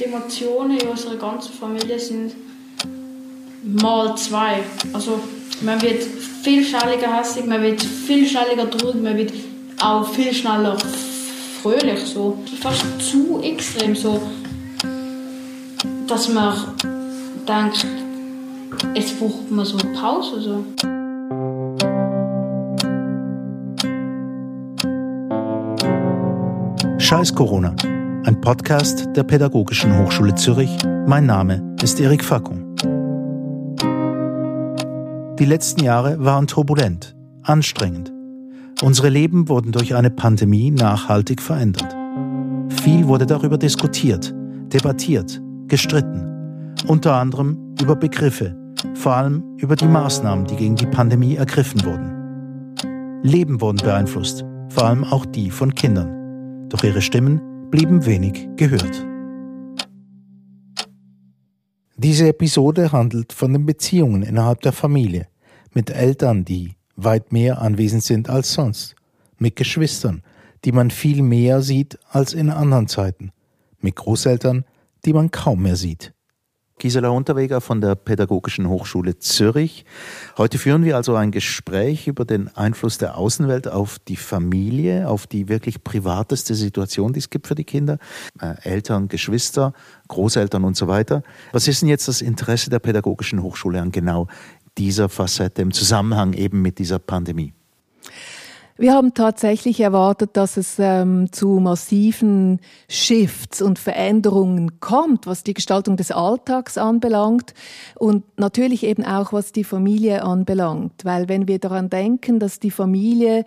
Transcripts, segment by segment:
Die Emotionen in unserer ganzen Familie sind mal zwei. Also man wird viel schneller hässlich, man wird viel schneller traurig, man wird auch viel schneller fröhlich. So. Fast zu extrem so, dass man denkt, jetzt braucht man so eine Pause. So. Scheiß Corona, ein Podcast der Pädagogischen Hochschule Zürich. Mein Name ist Erik Fackung. Die letzten Jahre waren turbulent, anstrengend. Unsere Leben wurden durch eine Pandemie nachhaltig verändert. Viel wurde darüber diskutiert, debattiert, gestritten. Unter anderem über Begriffe, vor allem über die Maßnahmen, die gegen die Pandemie ergriffen wurden. Leben wurden beeinflusst, vor allem auch die von Kindern doch ihre Stimmen blieben wenig gehört. Diese Episode handelt von den Beziehungen innerhalb der Familie, mit Eltern, die weit mehr anwesend sind als sonst, mit Geschwistern, die man viel mehr sieht als in anderen Zeiten, mit Großeltern, die man kaum mehr sieht. Gisela Unterweger von der Pädagogischen Hochschule Zürich. Heute führen wir also ein Gespräch über den Einfluss der Außenwelt auf die Familie, auf die wirklich privateste Situation, die es gibt für die Kinder. Äh, Eltern, Geschwister, Großeltern und so weiter. Was ist denn jetzt das Interesse der Pädagogischen Hochschule an genau dieser Facette im Zusammenhang eben mit dieser Pandemie? Wir haben tatsächlich erwartet, dass es ähm, zu massiven Shifts und Veränderungen kommt, was die Gestaltung des Alltags anbelangt und natürlich eben auch was die Familie anbelangt. Weil wenn wir daran denken, dass die Familie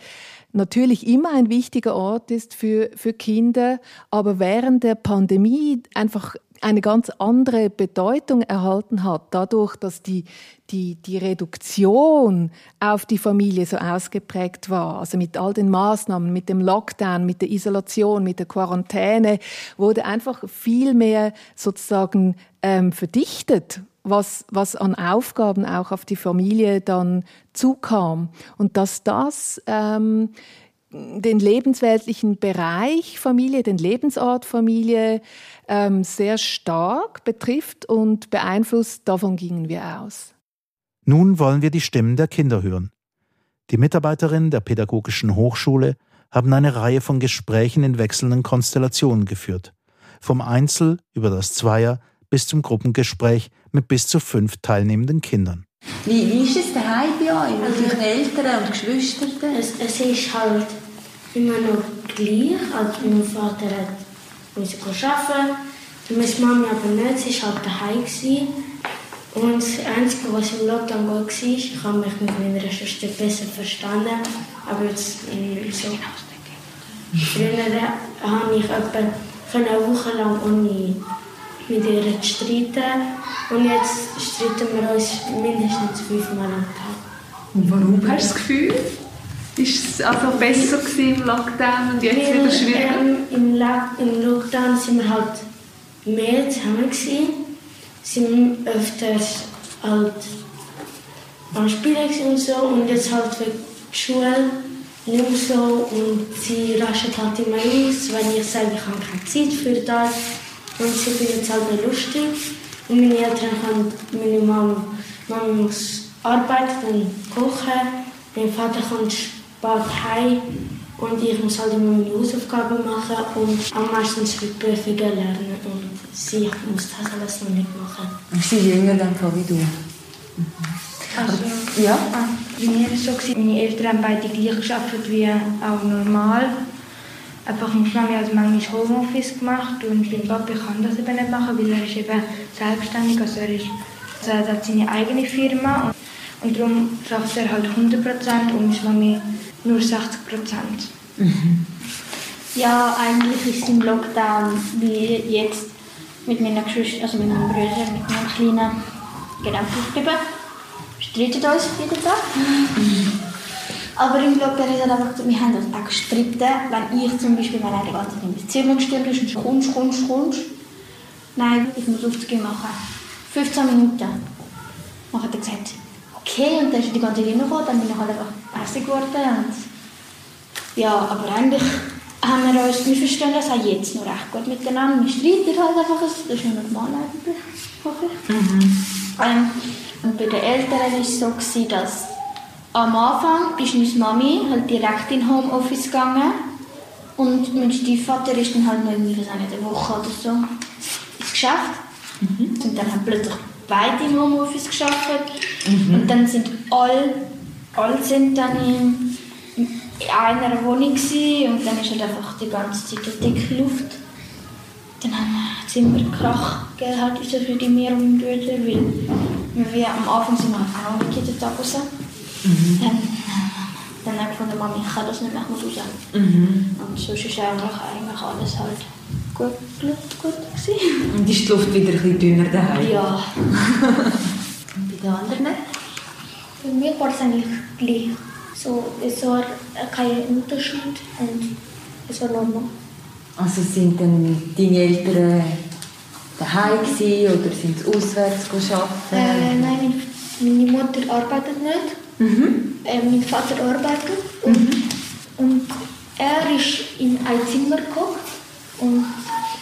natürlich immer ein wichtiger Ort ist für, für Kinder, aber während der Pandemie einfach eine ganz andere Bedeutung erhalten hat, dadurch, dass die, die, die Reduktion auf die Familie so ausgeprägt war. Also mit all den Maßnahmen, mit dem Lockdown, mit der Isolation, mit der Quarantäne, wurde einfach viel mehr sozusagen ähm, verdichtet was, was an Aufgaben auch auf die Familie dann zukam. Und dass das ähm, den lebensweltlichen Bereich Familie, den Lebensort Familie ähm, sehr stark betrifft und beeinflusst. Davon gingen wir aus. Nun wollen wir die Stimmen der Kinder hören. Die Mitarbeiterinnen der Pädagogischen Hochschule haben eine Reihe von Gesprächen in wechselnden Konstellationen geführt. Vom Einzel über das Zweier bis zum Gruppengespräch mit bis zu fünf teilnehmenden Kindern. Wie, wie ist es daheim bei euch mit euren Eltern und Geschwistern? Es, es ist halt immer noch gleich. Also mein Vater hat musste arbeiten. Meine Mama aber nicht, sie war halt daheim. Und das Einzige, was im Lockdown gut war, ich habe mich mit meiner Schwester besser verstanden. Aber jetzt nicht so. Früher habe ich etwa eine Woche lang ohne mit ihr zu streiten. Und jetzt streiten wir uns mindestens fünfmal am Tag. Und warum hast du das Gefühl? Ist es also besser im Lockdown und jetzt Weil, wieder schwieriger? Ähm, im, Im Lockdown sind wir halt mehr zusammen gewesen, sind öfters halt am Spielen und so und jetzt halt für die Schule nicht mehr so und sie raschen halt immer aus, wenn ich sage, ich habe keine Zeit für das und sie finden es halt nicht lustig und meine Eltern haben, meine Mama, Mama muss arbeiten und kochen, mein Vater kommt spät heim und ich muss halt immer meine Hausaufgaben machen und am meisten für die Prüfungen lernen und sie muss das alles noch nicht machen. Und sie jünger dann wie du? Mhm. Also, ja. Ah, bei mir war es so, meine Eltern haben beide gleich gearbeitet wie auch normal. Einfach meine Mami hat manchmal Homeoffice gemacht und mein Papa kann das eben nicht machen, weil er ist eben selbstständig, also er, ist, also er hat seine eigene Firma und, und darum schafft er halt 100% und meine Mami nur 60 Prozent. Mhm. Ja, eigentlich ist es im Lockdown wie jetzt mit meinen Geschwistern, also mit meinen Brüdern, mit meinen Kleinen, genau geblieben. Streiten uns jeden Tag. Mhm. Aber im Lockdown ist es einfach wir haben uns auch gestritten, wenn ich zum Beispiel, er die ganze Zeit ins Zimmer gestürmt ist und kommst, kommst, kommst. Nein, ich muss Aufzüge machen. 15 Minuten. Dann hat er gesagt, okay, und dann ist die ganze Zeit gekommen, dann bin ich halt einfach hässlich geworden. Und ja, aber eigentlich haben wir uns, wir verstehen das auch jetzt noch recht gut miteinander. Wir streiten halt einfach, das ist nur normal eigentlich. hoffe ich. Ähm, und bei den Eltern war es so, gewesen, dass am Anfang ist meine Mami halt direkt in Homeoffice gegangen und mein Stiefvater ist dann halt noch irgendwie, was nicht, eine Woche oder so ins Geschäft. Und dann haben plötzlich beide im Homeoffice geschafft. Und dann sind alle, alle sind dann in, in einer Wohnung gewesen, und dann ist halt einfach die ganze Zeit eine dicke Luft. Dann haben wir Zimmerkrach gegeben, halt für die mir und Brüder, weil wir am Anfang sind wir auch noch jeden Tag raus. Ähm, dann von der Mami, ich kann das nicht mehr, ich muss raus. Und sonst ist eigentlich, eigentlich alles halt gut, gut, gut gewesen. Und ist die Luft wieder ein bisschen dünner daheim? Ja. Und bei den anderen? Für mich war es eigentlich gleich. So, es war kein Unterschied und es war normal. Also sind dann deine Eltern daheim gewesen, oder sind sie auswärts arbeiten? Äh, nein, mein- meine Mutter arbeitet nicht. Äh, mein Vater arbeitet. Und, und er ist in ein Zimmer gekommen und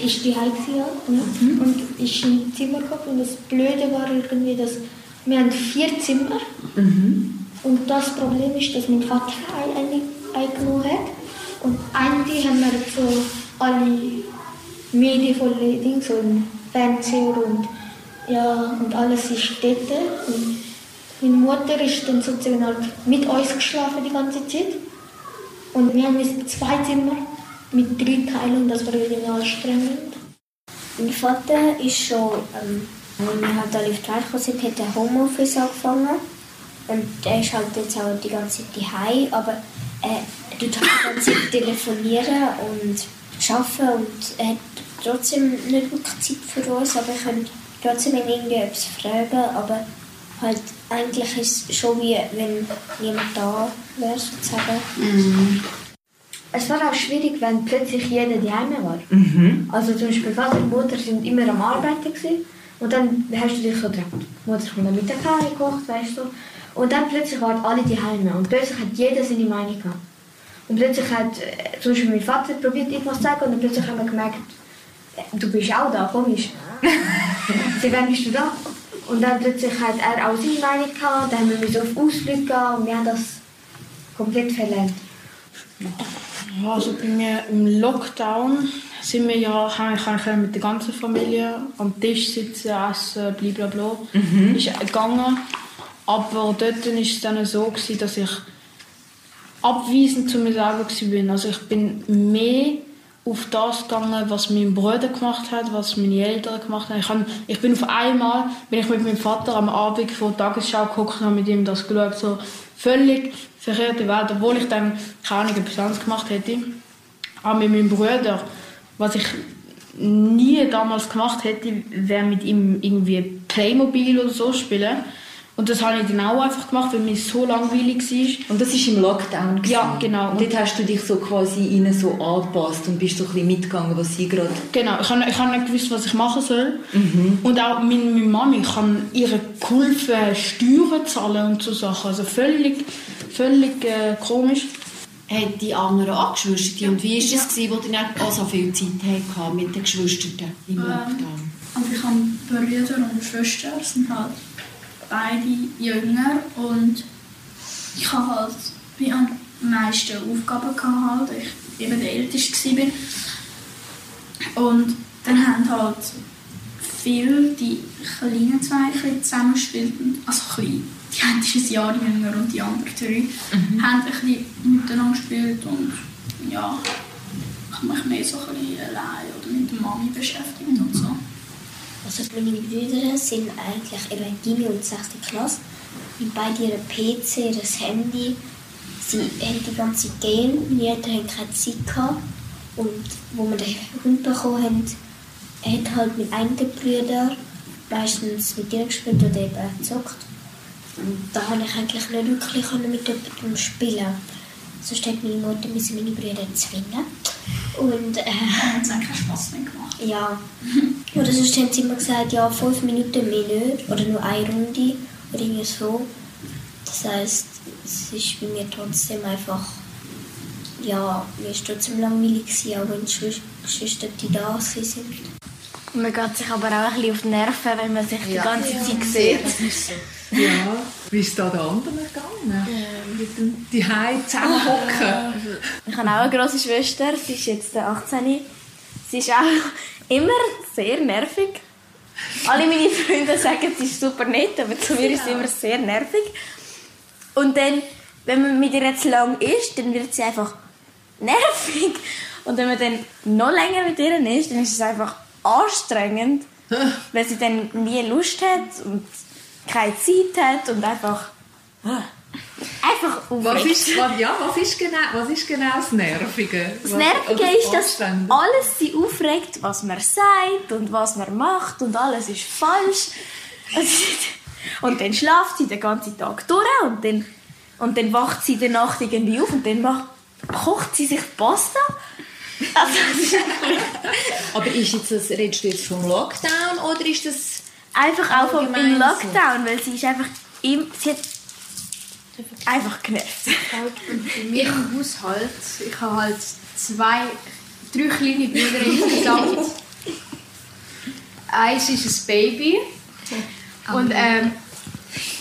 ist die ja, und, und ist in ein Zimmer gekommen. Und das Blöde war irgendwie, dass wir haben vier Zimmer und das Problem ist, dass mein Vater ein eine eingenommen hat. Und eigentlich haben wir so alle Medien Ding, so ein Fernseher und, ja, und alles ist dort. Und meine Mutter ist dann sozusagen halt mit uns geschlafen die ganze Zeit. Und wir haben zwei Zimmer mit drei Teilen und das war irgendwie anstrengend. Mein Vater ist schon, ähm, als wir halt alle auf die Welt gekommen sind, hat er Homeoffice angefangen. Und er ist halt jetzt auch die ganze Zeit daheim, aber er tut halt die ganze Zeit telefonieren und arbeiten und er hat trotzdem nicht wirklich Zeit für uns, aber ich kann trotzdem irgendwie etwas fragen, aber halt eigentlich ist es schon wie, wenn niemand da wäre, sozusagen. Es war auch schwierig, wenn plötzlich jeder daheim war. Also zum Beispiel Vater und Mutter sind immer am Arbeiten gewesen. und dann hast du dich so gedacht, die Mutter kommt am Mittag gekocht, weißt du. Und dann plötzlich waren alle daheim und plötzlich hat jeder seine Meinung gehabt. Und plötzlich hat äh, zum Beispiel mein Vater probiert etwas zu sagen und dann plötzlich haben wir gemerkt, äh, du bist auch da, komisch. Sie, wann bist du da? Und dann plötzlich hat er auch seine Meinung gehabt, dann haben wir müssen auf Ausflüge gehen und wir haben das komplett verlernt. Ja, also bei mir im Lockdown sind wir ja, ich eigentlich mit der ganzen Familie am Tisch sitzen, essen, blablabla. Ist gegangen. Aber dort war es dann so, gewesen, dass ich abweisend zu mir selber war. Also ich bin mehr auf das gegangen, was mein Bruder gemacht hat, was meine Eltern gemacht haben. Ich, hab, ich bin auf einmal, bin ich mit meinem Vater am Abend vor der Tagesschau geguckt und habe mit ihm das geschaut. So völlig verkehrte Welt, obwohl ich dann keine Ahnung, gemacht hätte. Aber mit meinem Bruder, was ich nie damals gemacht hätte, wäre mit ihm irgendwie Playmobil oder so spielen. Und das habe ich dann auch einfach gemacht, weil mir so langweilig war. Und das war im Lockdown? gewesen? Ja, genau. Und dort hast du dich so quasi ihnen so angepasst und bist so ein bisschen mitgegangen, was sie gerade... Genau, ich habe, ich habe nicht gewusst, was ich machen soll. Und auch meine, meine Mami, ich habe ihre geholfen, Steuern zahlen und so Sachen. Also völlig, völlig äh, komisch. Haben die anderen auch Geschwister? Und wie war es, gewesen, wo ihr nicht auch so viel Zeit hattet mit den Geschwistern im Lockdown? Also ich habe Brüder und Schwestern, sind halt beide jünger und ich habe halt am meisten Aufgaben gehabt, halt, ich eben der Älteste war. Und dann haben halt viele die kleinen zwei zusammengespielt, also klein. Die eine ist ein Jahr jünger und die anderen drei haben ein bisschen miteinander gespielt und ja, ich habe mich mehr so ein bisschen allein oder mit der Mami beschäftigt und so. Also meine Brüder sind eigentlich eben Gimmi und 6. Klasse. Und beide ihren PC, ihr Handy. Sie haben die ganze Zeit Game. Meine Eltern keine Zeit. Gehabt. Und wo wir den Hund bekommen haben, hat halt mit einem der Brüder meistens mit ihr gespielt oder eben gezockt. Und da konnte ich eigentlich nicht wirklich mit jemandem spielen. Sonst hat meine Mutter müssen meine Brüder zwingen. Und äh, Spass mehr gemacht. ja. Oder sonst haben sie immer gesagt, ja, fünf Minuten mehr nicht. Oder nur eine Runde. Oder irgendwie so. Das heisst, es ist bei mir trotzdem einfach ja, mir war trotzdem langweilig, auch wenn Geschwister die da sind. Man geht sich aber auch ein bisschen auf die Nerven, wenn man sich die Ja. ganze Ja. Zeit sieht. Ja, wie ist da der anderen gegangen? Mit dem die zusammenhocken. Ich habe auch eine grosse Schwester, sie ist jetzt 18. Sie ist auch immer sehr nervig. Alle meine Freunde sagen, sie ist super nett, aber zu mir ist sie immer sehr nervig. Und dann, wenn man mit ihr jetzt lang ist, dann wird sie einfach nervig. Und wenn man dann noch länger mit ihr ist, dann ist es einfach anstrengend, weil sie dann nie Lust hat und keine Zeit hat und einfach... Einfach Was ist, was, ja, was, ist genau, was ist genau das Nervige? Das Nervige oder ist, dass alles sie aufregt, was man sagt und was man macht und alles ist falsch. Und dann schlaft sie den ganzen Tag durch und dann, und dann wacht sie in der Nacht irgendwie auf und dann macht, kocht sie sich Pasta. Also, das ist Aber ist jetzt das, redest du jetzt vom Lockdown oder ist das einfach auch vom im? Lockdown, weil sie ist einfach im, sie hat einfach genervt. Bei mir im Haushalt, ich habe halt zwei, drei kleine Brüder insgesamt. Eins ist ein Baby und ähm,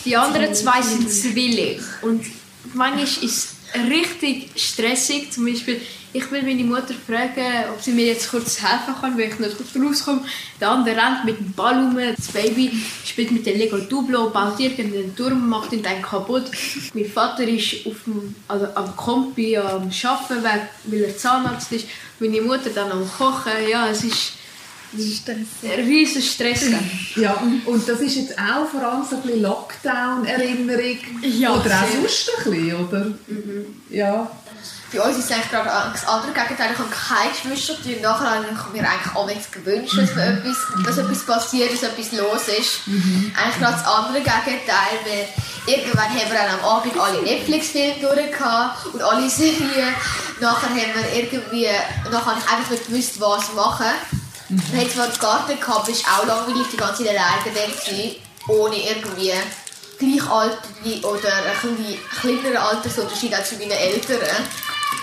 die anderen zwei sind Zwillinge. Und manchmal ist es richtig stressig. Zum Beispiel, ich will meine Mutter fragen, ob sie mir jetzt kurz helfen kann, weil ich nicht kurz rauskomme. Der andere rennt mit dem Ball rum. Das Baby spielt mit dem Lego Duplo, baut irgendeinen Turm, macht ihn dann kaputt. Mein Vater ist auf dem, also am Kompi am Arbeiten, weil- weil er Zahnarzt ist. Meine Mutter dann am Kochen. Ja, es ist ein riesen Stress. Ja, und das ist jetzt auch vor allem so ein bisschen Lockdown-Erinnerung. Ja, oder auch sonst ein bisschen, oder? Ja. Bei uns ist es eigentlich gerade das andere Gegenteil. Ich habe keine Geschwister und nachher habe ich mir eigentlich auch nichts gewünscht, dass, mir etwas, dass etwas passiert, dass etwas los ist. Eigentlich gerade das andere Gegenteil, weil irgendwann haben wir dann am Abend alle Netflix-Filme durchgehabt und alle Serien. Nachher haben wir irgendwie, nachher habe ich einfach nicht gewusst, was machen. Wir hatten zwar einen Garten gehabt, aber es war auch langweilig, die ganze Zeit alleine dort ohne irgendwie Gleichaltrige oder ein bisschen kleinerer Altersunterschied als zu meinen Eltern.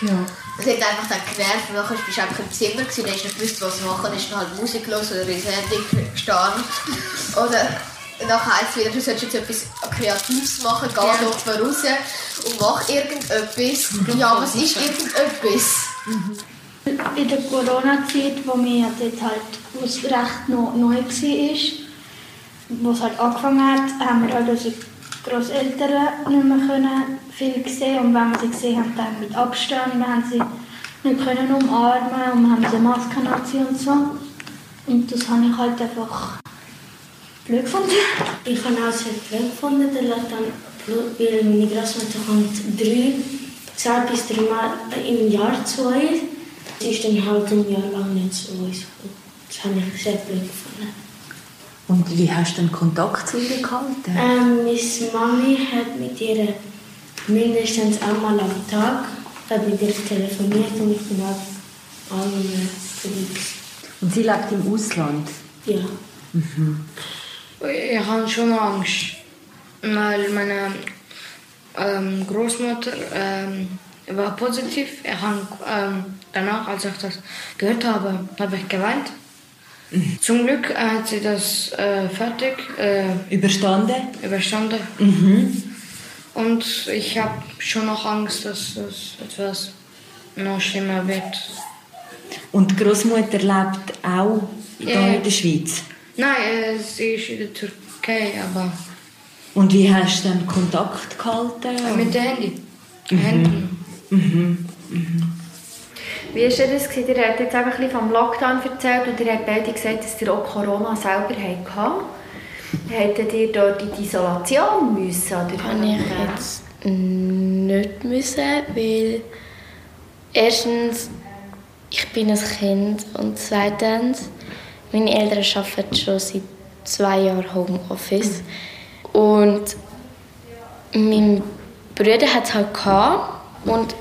Ja. Das hat einfach dann genervt. Nachher bist du einfach im Zimmer gewesen, und hast nicht gewusst, was machen. Dann hast du halt Musik los oder ins Handy gestanden. Oder nachher heisst es wieder, du sollst jetzt etwas Kreatives machen, geh Ja. doch mal raus und mach irgendetwas. Ja, was ist irgendetwas? In der Corona-Zeit, wo mir dort halt, wo es recht noch neu war, wo es halt angefangen hat, haben wir halt unsere Großeltern nicht mehr können viel gesehen und wenn wir sie gesehen haben, dann mit Abstand, wir haben sie nicht können umarmen und wir haben sie Masken anziehen und so. Und das habe ich halt einfach blöd gefunden. Ich habe auch sehr blöd gefunden, weil meine Großmutter kommt drei, zwei bis dreimal im Jahr zu uns. Sie ist dann halt ein Jahr lang nicht zu uns. Das habe ich sehr blöd gefunden. Und wie hast du den Kontakt zu ihr gehalten? Ähm, meine Mami hat mit ihr mindestens einmal am Tag hat mit ihr telefoniert und ich bin halt alle vorbei. Und sie lebt im Ausland? Ja. Mhm. Ich habe schon Angst, weil meine ähm, Großmutter ähm, war positiv. Ich habe, ähm, danach, als ich das gehört habe, habe ich geweint. Zum Glück hat sie das äh, fertig äh, überstanden. überstanden. Mhm. Und ich habe schon noch Angst, dass das etwas noch schlimmer wird. Und die Großmutter lebt auch hier Ja. in der Schweiz. Nein, äh, sie ist in der Türkei, aber Und wie hast du dann Kontakt gehalten? mit dem Handy. Mhm. Handy. Mhm. Mhm. Wie war das? gewesen? Ihr habt jetzt einfach ein bisschen vom Lockdown erzählt und ihr habt beide gesagt, dass ihr auch Corona selber hattet. Hättet ihr dort in die Isolation müssen? Oder Kann ich jetzt nicht müssen, weil erstens ich bin ein Kind und zweitens meine Eltern arbeiten schon seit zwei Jahren Homeoffice und mein Bruder hat es halt gehabt und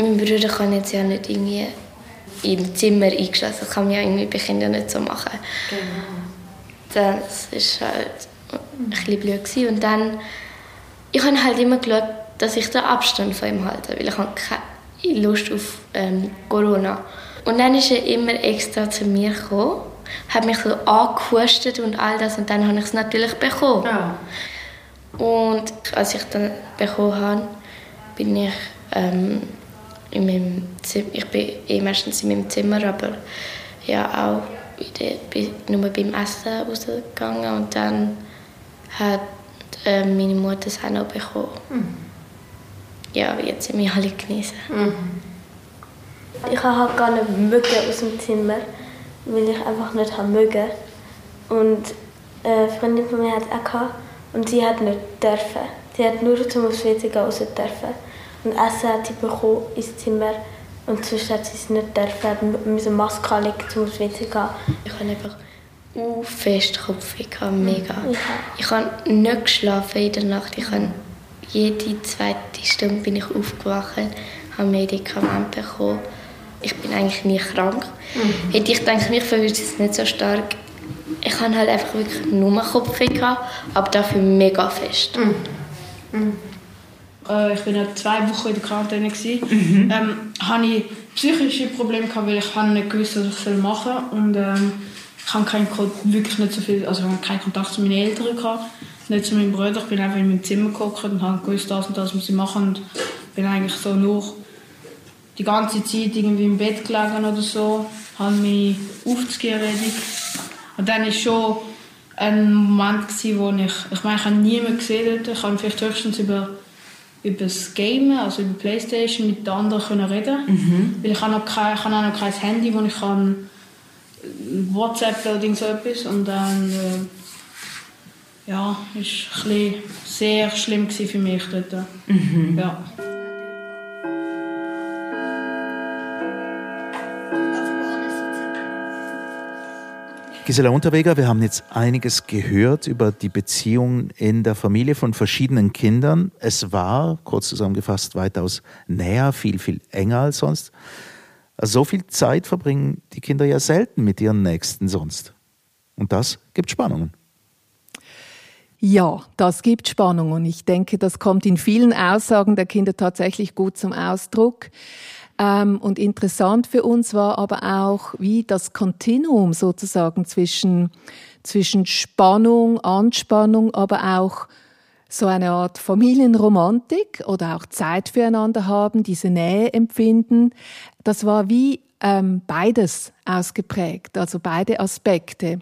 mein Bruder kann jetzt ja nicht irgendwie im Zimmer eingeschlossen. Das kann man ja irgendwie bei Kindern nicht so machen. Das ist halt ein bisschen blöd gewesen. Und dann, ich habe halt immer geschaut, dass ich den Abstand von ihm halte, weil ich habe keine, Lust auf ähm, Corona. Und dann ist er immer extra zu mir gekommen, hat mich so angehustet und all das und dann habe ich es natürlich bekommen. Ja. Und als ich dann bekommen habe, bin ich ähm, in meinem Zimmer, ich bin eh meistens in meinem Zimmer, aber ja auch bin nur beim Essen rausgegangen und dann hat äh, meine Mutter es auch noch bekommen. Ja, jetzt sind wir alle genießen. Ich habe halt gar nicht mögen aus dem Zimmer, weil ich einfach nicht haben mögen. Und eine Freundin von mir hat es auch gehabt, und sie hat nicht dürfen. Sie hat nur zum WC gehen raus dürfen. Und Essen hat sie bekommen ins Zimmer und sonst hat sie es nicht dürfen. Müssen Maske anlegen zum aufs WC gehen. Ich habe einfach uh, fest Kopfweh mega. Ja. Ich habe nicht geschlafen in der Nacht. Ich habe jede zweite Stunde bin ich aufgewacht, habe Medikamente bekommen. Ich bin eigentlich nie krank. Mhm. Hätte ich gedacht, mich verwirrt es nicht so stark. Ich habe halt einfach wirklich nur Kopfweh aber dafür mega fest. Äh, ich war ja zwei Wochen in der Quarantäne. Mhm. Ähm, hatte ich psychische Probleme, gehabt, weil ich habe nicht gewusst, was ich machen soll. Und ähm, ich habe keinen, wirklich nicht so viel, also keinen Kontakt zu meinen Eltern. Gehabt, nicht zu meinen Brüdern. Ich bin einfach in meinem Zimmer geguckt und habe gewusst, das und das muss ich machen. Und bin eigentlich so nur die ganze Zeit irgendwie im Bett gelegen oder so, habe mich aufzugehen. Und dann war schon ein Moment, gewesen, wo ich, ich meine, ich habe niemanden gesehen dort. Ich habe vielleicht höchstens über, über das Game, also über Playstation, mit den anderen können reden Mhm. Weil ich habe, noch kein, ich habe auch noch kein Handy, wo ich kann äh, WhatsApp oder so etwas. Und dann, äh, ja, ist ein sehr schlimm für mich dort. Mhm. Ja. Gisela Unterweger, wir haben jetzt einiges gehört über die Beziehung in der Familie von verschiedenen Kindern. Es war, kurz zusammengefasst, weitaus näher, viel, viel enger als sonst. So viel Zeit verbringen die Kinder ja selten mit ihren Nächsten sonst. Und das gibt Spannungen. Ja, das gibt Spannung und ich denke, das kommt in vielen Aussagen der Kinder tatsächlich gut zum Ausdruck. Ähm, und interessant für uns war aber auch, wie das Kontinuum sozusagen zwischen, zwischen Spannung, Anspannung, aber auch so eine Art Familienromantik oder auch Zeit füreinander haben, diese Nähe empfinden. Das war wie ähm, beides ausgeprägt, also beide Aspekte.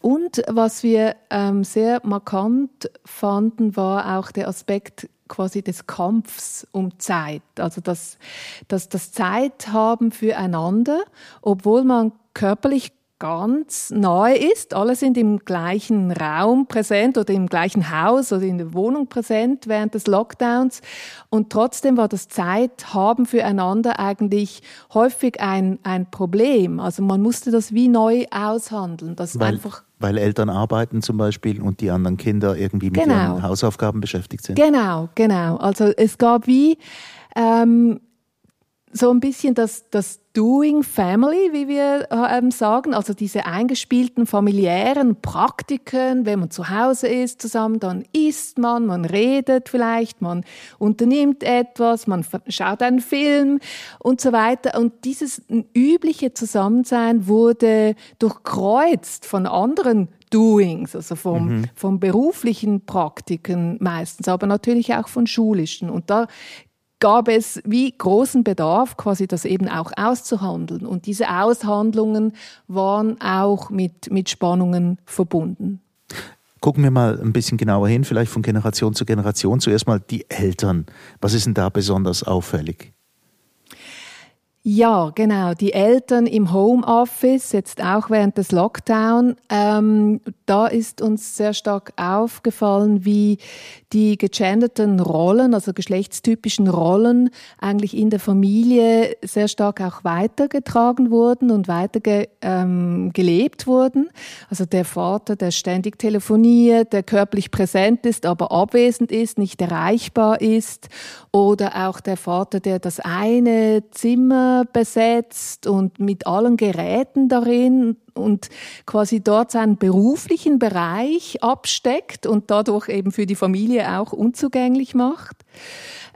Und was wir ähm, sehr markant fanden, war auch der Aspekt quasi des Kampfs um Zeit. Also das, das, das Zeit haben füreinander, obwohl man körperlich ganz nahe ist. Alle sind im gleichen Raum präsent oder im gleichen Haus oder in der Wohnung präsent während des Lockdowns. Und trotzdem war das Zeit haben füreinander eigentlich häufig ein, ein Problem. Also man musste das wie neu aushandeln. Das Weil, einfach weil Eltern arbeiten zum Beispiel und die anderen Kinder irgendwie mit Genau. ihren Hausaufgaben beschäftigt sind. Genau, genau. Also es gab wie ähm, so ein bisschen das, das Doing Family, wie wir ähm, sagen, also diese eingespielten familiären Praktiken, wenn man zu Hause ist zusammen, dann isst man, man redet vielleicht, man unternimmt etwas, man schaut einen Film und so weiter. Und dieses übliche Zusammensein wurde durchkreuzt von anderen Doings, also vom, Mhm. von beruflichen Praktiken meistens, aber natürlich auch von schulischen. Und da gab es wie großen Bedarf, quasi das eben auch auszuhandeln. Und diese Aushandlungen waren auch mit, mit Spannungen verbunden. Gucken wir mal ein bisschen genauer hin, vielleicht von Generation zu Generation. Zuerst mal die Eltern. Was ist denn da besonders auffällig? Ja, genau. Die Eltern im Homeoffice, jetzt auch während des Lockdown, ähm, da ist uns sehr stark aufgefallen, wie die gegenderten Rollen, also geschlechtstypischen Rollen, eigentlich in der Familie sehr stark auch weitergetragen wurden und weiter ge, ähm, gelebt wurden. Also der Vater, der ständig telefoniert, der körperlich präsent ist, aber abwesend ist, nicht erreichbar ist. Oder auch der Vater, der das eine Zimmer Besetzt und mit allen Geräten darin und quasi dort seinen beruflichen Bereich absteckt und dadurch eben für die Familie auch unzugänglich macht.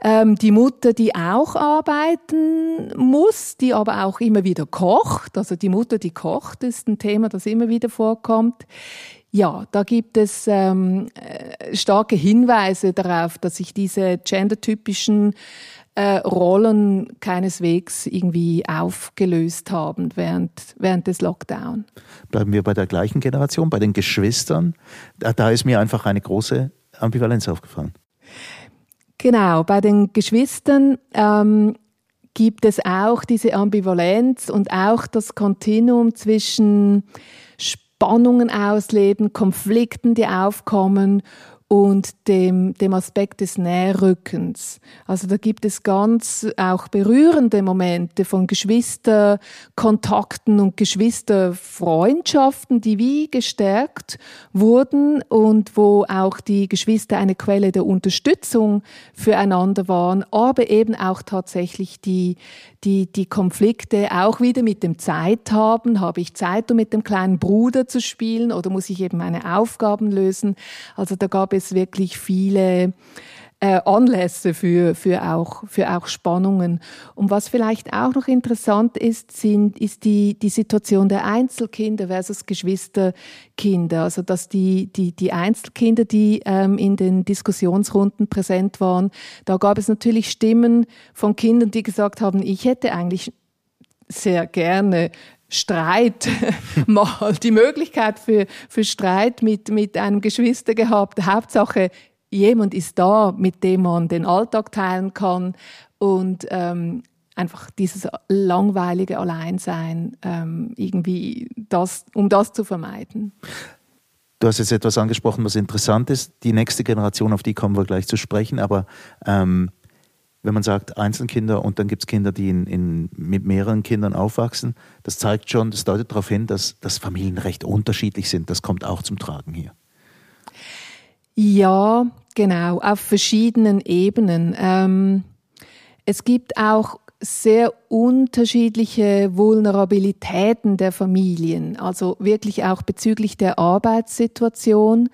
Ähm, die Mutter, die auch arbeiten muss, die aber auch immer wieder kocht. Also die Mutter, die kocht, ist ein Thema, das immer wieder vorkommt. Ja, da gibt es ähm, äh, starke Hinweise darauf, dass sich diese gendertypischen äh, Rollen keineswegs irgendwie aufgelöst haben während, während des Lockdown. Bleiben wir bei der gleichen Generation, bei den Geschwistern. Da, da ist mir einfach eine große Ambivalenz aufgefallen. Genau, bei den Geschwistern ähm, gibt es auch diese Ambivalenz und auch das Kontinuum zwischen Spannungen ausleben, Konflikten, die aufkommen und dem, dem Aspekt des Nährrückens. Also da gibt es ganz auch berührende Momente von Geschwisterkontakten und Geschwisterfreundschaften, die wie gestärkt wurden und wo auch die Geschwister eine Quelle der Unterstützung füreinander waren, aber eben auch tatsächlich die, die, die Konflikte auch wieder mit dem Zeit haben. Habe ich Zeit, um mit dem kleinen Bruder zu spielen oder muss ich eben meine Aufgaben lösen? Also da gab es wirklich viele äh, Anlässe für, für, auch, für auch Spannungen. Und was vielleicht auch noch interessant ist, sind, ist die, die Situation der Einzelkinder versus Geschwisterkinder. Also dass die, die, die Einzelkinder, die ähm, in den Diskussionsrunden präsent waren, da gab es natürlich Stimmen von Kindern, die gesagt haben, ich hätte eigentlich sehr gerne Streit mal die Möglichkeit für, für Streit mit, mit einem Geschwister gehabt. Hauptsache, jemand ist da, mit dem man den Alltag teilen kann und ähm, einfach dieses langweilige Alleinsein ähm, irgendwie das, um das zu vermeiden. Du hast jetzt etwas angesprochen, was interessant ist. Die nächste Generation, auf die kommen wir gleich zu sprechen, aber ähm, wenn man sagt Einzelkinder und dann gibt es Kinder, die in, in, mit mehreren Kindern aufwachsen, das zeigt schon, das deutet darauf hin, dass, dass Familien recht unterschiedlich sind. Das kommt auch zum Tragen hier. Ja, genau, auf verschiedenen Ebenen. Ähm, es gibt auch sehr unterschiedliche Vulnerabilitäten der Familien, also wirklich auch bezüglich der Arbeitssituation.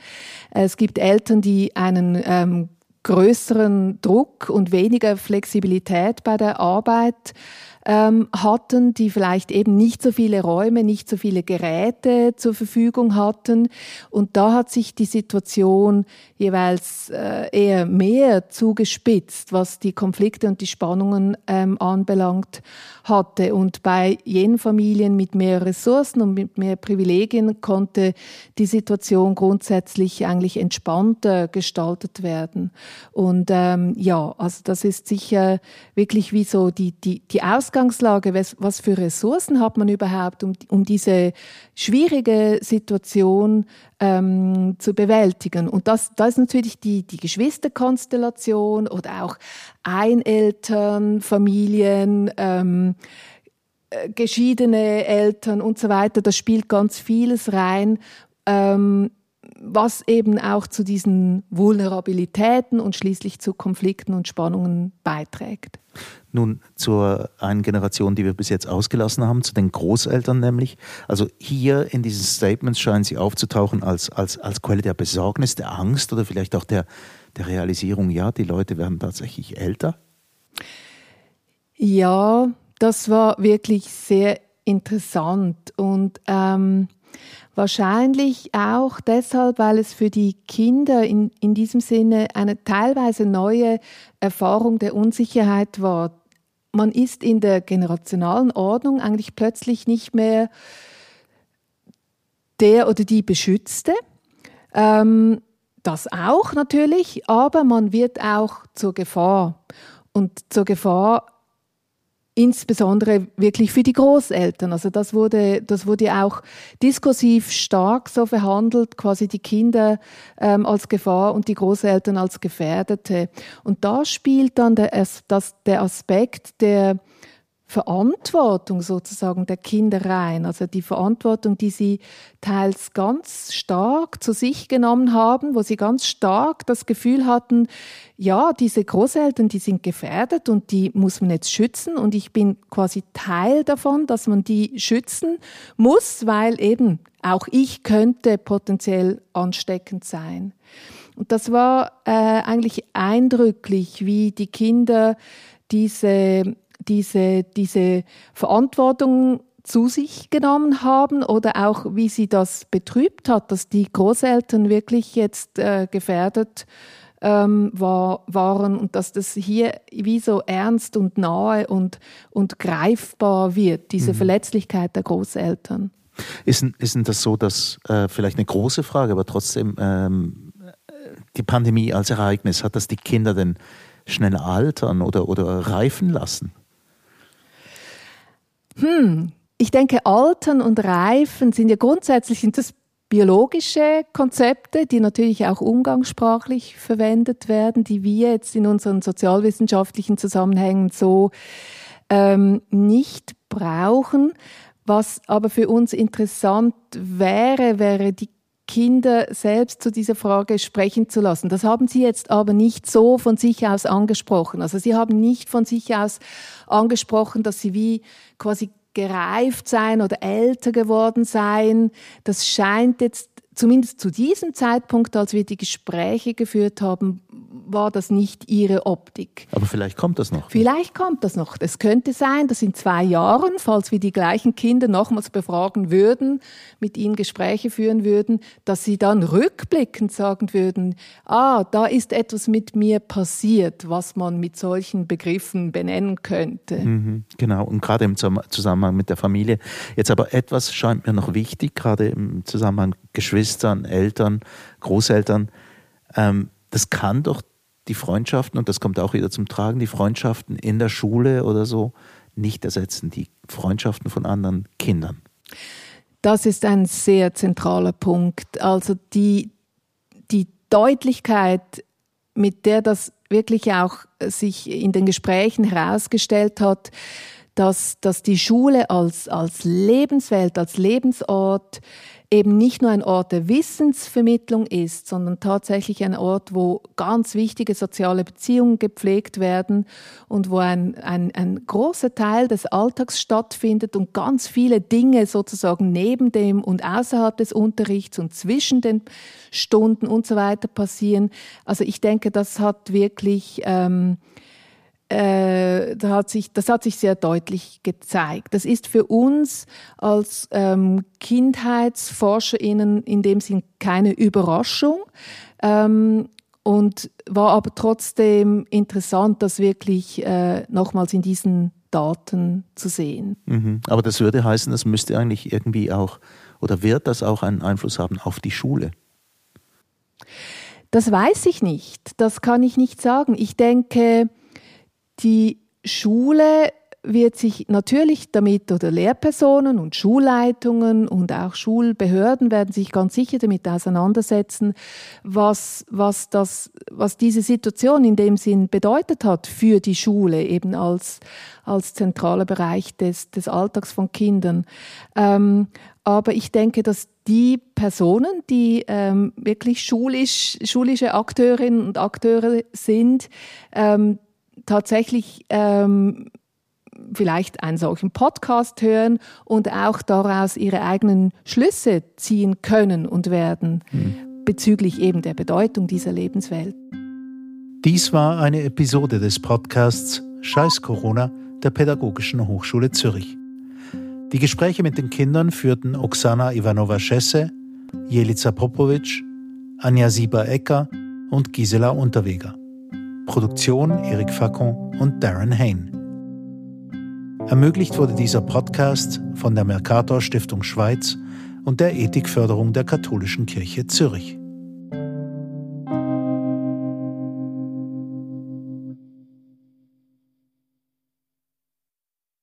Es gibt Eltern, die einen ähm, größeren Druck und weniger Flexibilität bei der Arbeit ähm, hatten, die vielleicht eben nicht so viele Räume, nicht so viele Geräte zur Verfügung hatten. Und da hat sich die Situation jeweils äh, eher mehr zugespitzt, was die Konflikte und die Spannungen ähm, anbelangt hatte. Und bei jenen Familien mit mehr Ressourcen und mit mehr Privilegien konnte die Situation grundsätzlich eigentlich entspannter gestaltet werden. Und ähm, ja, also das ist sicher wirklich wie so die, die, die Ausgangslage, was, was für Ressourcen hat man überhaupt, um, um diese schwierige Situation ähm, zu bewältigen. Und das, da ist natürlich die, die Geschwisterkonstellation oder auch Eineltern, Familien, ähm, äh, geschiedene Eltern und so weiter. Da spielt ganz vieles rein. Ähm, was eben auch zu diesen Vulnerabilitäten und schließlich zu Konflikten und Spannungen beiträgt. Nun zur einen Generation, die wir bis jetzt ausgelassen haben, zu den Großeltern nämlich. Also hier in diesen Statements scheinen sie aufzutauchen als, als, als Quelle der Besorgnis, der Angst oder vielleicht auch der, der Realisierung, ja, die Leute werden tatsächlich älter. Ja, das war wirklich sehr interessant und ähm, Wahrscheinlich auch deshalb, weil es für die Kinder in, in diesem Sinne eine teilweise neue Erfahrung der Unsicherheit war. Man ist in der generationalen Ordnung eigentlich plötzlich nicht mehr der oder die Beschützte. Ähm, das auch natürlich, aber man wird auch zur Gefahr. Und zur Gefahr insbesondere wirklich für die Großeltern. Also das wurde, das wurde auch diskursiv stark so verhandelt, quasi die Kinder ähm, als Gefahr und die Großeltern als Gefährdete. Und da spielt dann der, das, der Aspekt der Verantwortung sozusagen der Kinder rein, also die Verantwortung, die sie teils ganz stark zu sich genommen haben, wo sie ganz stark das Gefühl hatten, ja, diese Großeltern, die sind gefährdet und die muss man jetzt schützen und ich bin quasi Teil davon, dass man die schützen muss, weil eben auch ich könnte potenziell ansteckend sein. Und das war äh, eigentlich eindrücklich, wie die Kinder diese diese, diese Verantwortung zu sich genommen haben oder auch wie sie das betrübt hat, dass die Großeltern wirklich jetzt äh, gefährdet ähm, war, waren und dass das hier wie so ernst und nahe und, und greifbar wird, diese mhm. Verletzlichkeit der Großeltern. Ist, ist denn das so, dass äh, vielleicht eine große Frage, aber trotzdem ähm, die Pandemie als Ereignis, hat das die Kinder denn schnell altern oder, oder reifen lassen? Hm, ich denke, Altern und Reifen sind ja grundsätzlich sind das biologische Konzepte, die natürlich auch umgangssprachlich verwendet werden, die wir jetzt in unseren sozialwissenschaftlichen Zusammenhängen so ähm, nicht brauchen. Was aber für uns interessant wäre, wäre die Kinder selbst zu dieser Frage sprechen zu lassen. Das haben Sie jetzt aber nicht so von sich aus angesprochen. Also Sie haben nicht von sich aus angesprochen, dass Sie wie quasi gereift sein oder älter geworden sein. Das scheint jetzt zumindest zu diesem Zeitpunkt, als wir die Gespräche geführt haben, war das nicht ihre Optik. Aber vielleicht kommt das noch. Vielleicht kommt das noch. Es könnte sein, dass in zwei Jahren, falls wir die gleichen Kinder nochmals befragen würden, mit ihnen Gespräche führen würden, dass sie dann rückblickend sagen würden, ah, da ist etwas mit mir passiert, was man mit solchen Begriffen benennen könnte. Mhm, genau, und gerade im Zusammenhang mit der Familie. Jetzt aber etwas scheint mir noch wichtig, gerade im Zusammenhang Geschwistern, Eltern, Großeltern. Ähm, das kann doch die Freundschaften, und das kommt auch wieder zum Tragen, die Freundschaften in der Schule oder so nicht ersetzen, die Freundschaften von anderen Kindern. Das ist ein sehr zentraler Punkt. Also die, die Deutlichkeit, mit der das wirklich auch sich in den Gesprächen herausgestellt hat, dass, dass die Schule als, als Lebenswelt, als Lebensort eben nicht nur ein Ort der Wissensvermittlung ist, sondern tatsächlich ein Ort, wo ganz wichtige soziale Beziehungen gepflegt werden und wo ein, ein, ein großer Teil des Alltags stattfindet und ganz viele Dinge sozusagen neben dem und außerhalb des Unterrichts und zwischen den Stunden und so weiter passieren. Also ich denke, das hat wirklich ähm, äh, da hat sich, das hat sich sehr deutlich gezeigt. Das ist für uns als ähm, KindheitsforscherInnen in dem Sinn keine Überraschung. Ähm, und war aber trotzdem interessant, das wirklich äh, nochmals in diesen Daten zu sehen. Mhm. Aber das würde heißen, das müsste eigentlich irgendwie auch, oder wird das auch einen Einfluss haben auf die Schule? Das weiß ich nicht. Das kann ich nicht sagen. Ich denke, die Schule wird sich natürlich damit oder Lehrpersonen und Schulleitungen und auch Schulbehörden werden sich ganz sicher damit auseinandersetzen, was, was, das, was diese Situation in dem Sinn bedeutet hat für die Schule eben als, als zentraler Bereich des, des Alltags von Kindern. Ähm, aber ich denke, dass die Personen, die ähm, wirklich schulisch, schulische Akteurinnen und Akteure sind, ähm, tatsächlich ähm, vielleicht einen solchen Podcast hören und auch daraus ihre eigenen Schlüsse ziehen können und werden mhm. bezüglich eben der Bedeutung dieser Lebenswelt. Dies war eine Episode des Podcasts Scheiß Corona der Pädagogischen Hochschule Zürich. Die Gespräche mit den Kindern führten Oksana Ivanova-Schesse, Jelica Popovic, Anja Sieber-Ecker und Gisela Unterweger. Produktion Eric Facon und Darren Hain. Ermöglicht wurde dieser Podcast von der Mercator Stiftung Schweiz und der Ethikförderung der Katholischen Kirche Zürich.